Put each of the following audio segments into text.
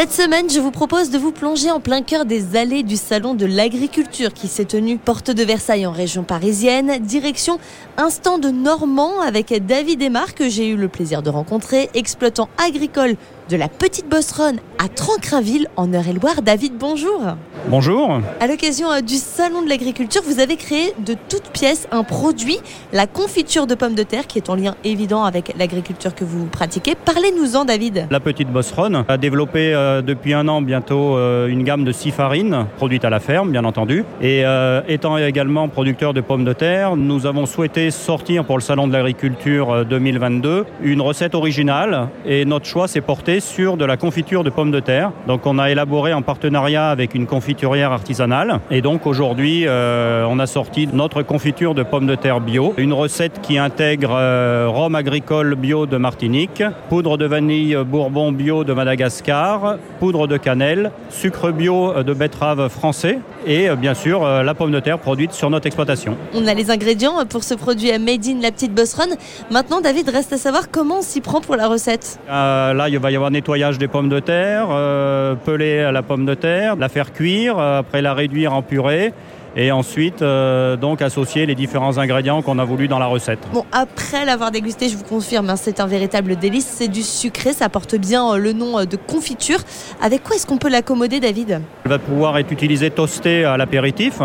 Cette semaine, je vous propose de vous plonger en plein cœur des allées du Salon de l'Agriculture qui s'est tenu porte de Versailles en région parisienne. Direction Instant de Normand avec David Aymar que j'ai eu le plaisir de rencontrer, exploitant agricole de la Petite Bosseronne à Trancrinville en Eure-et-Loire. David, bonjour. Bonjour. À l'occasion euh, du Salon de l'Agriculture, vous avez créé de toutes pièces un produit, la confiture de pommes de terre, qui est en lien évident avec l'agriculture que vous pratiquez. Parlez-nous-en, David. La Petite Bosseronne a développé euh, depuis un an bientôt euh, une gamme de six farines, produites à la ferme, bien entendu. Et étant également producteur de pommes de terre, nous avons souhaité sortir pour le Salon de l'Agriculture 2022 une recette originale. Et notre choix s'est porté sur de la confiture de pommes de terre. Donc on a élaboré en partenariat avec une confiturière artisanale. Et donc aujourd'hui, euh, on a sorti notre confiture de pommes de terre bio. Une recette qui intègre euh, rhum agricole bio de Martinique, poudre de vanille bourbon bio de Madagascar, poudre de cannelle, sucre bio de betterave français et euh, bien sûr la pomme de terre produite sur notre exploitation. On a les ingrédients pour ce produit Made in la petite Bosseronne. Maintenant, David, reste à savoir comment on s'y prend pour la recette. là, il va y avoir nettoyage des pommes de terre, euh, peler à la pomme de terre, la faire cuire, euh, après la réduire en purée et ensuite euh, donc associer les différents ingrédients qu'on a voulu dans la recette. Bon, après l'avoir dégusté, je vous confirme, hein, c'est un véritable délice. C'est du sucré, ça porte bien le nom de confiture. Avec quoi est-ce qu'on peut l'accommoder, David? Elle va pouvoir être utilisée toastée à l'apéritif,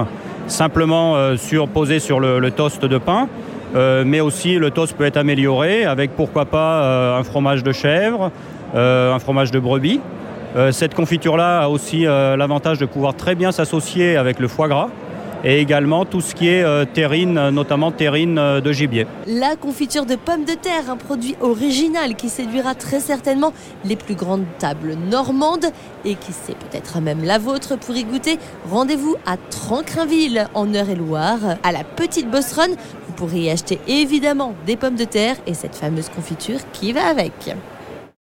simplement sur, posée sur le, toast de pain. mais aussi le toast peut être amélioré avec pourquoi pas un fromage de chèvre, euh, un fromage de brebis. Euh, cette confiture-là a aussi euh, l'avantage de pouvoir très bien s'associer avec le foie gras et également tout ce qui est terrine, notamment terrine de gibier. La confiture de pommes de terre, un produit original qui séduira très certainement les plus grandes tables normandes et qui sait peut-être même la vôtre pour y goûter. Rendez-vous à Trancrinville en Eure-et-Loire, à la Petite Bosseronne. Vous pourrez y acheter évidemment des pommes de terre et cette fameuse confiture qui va avec.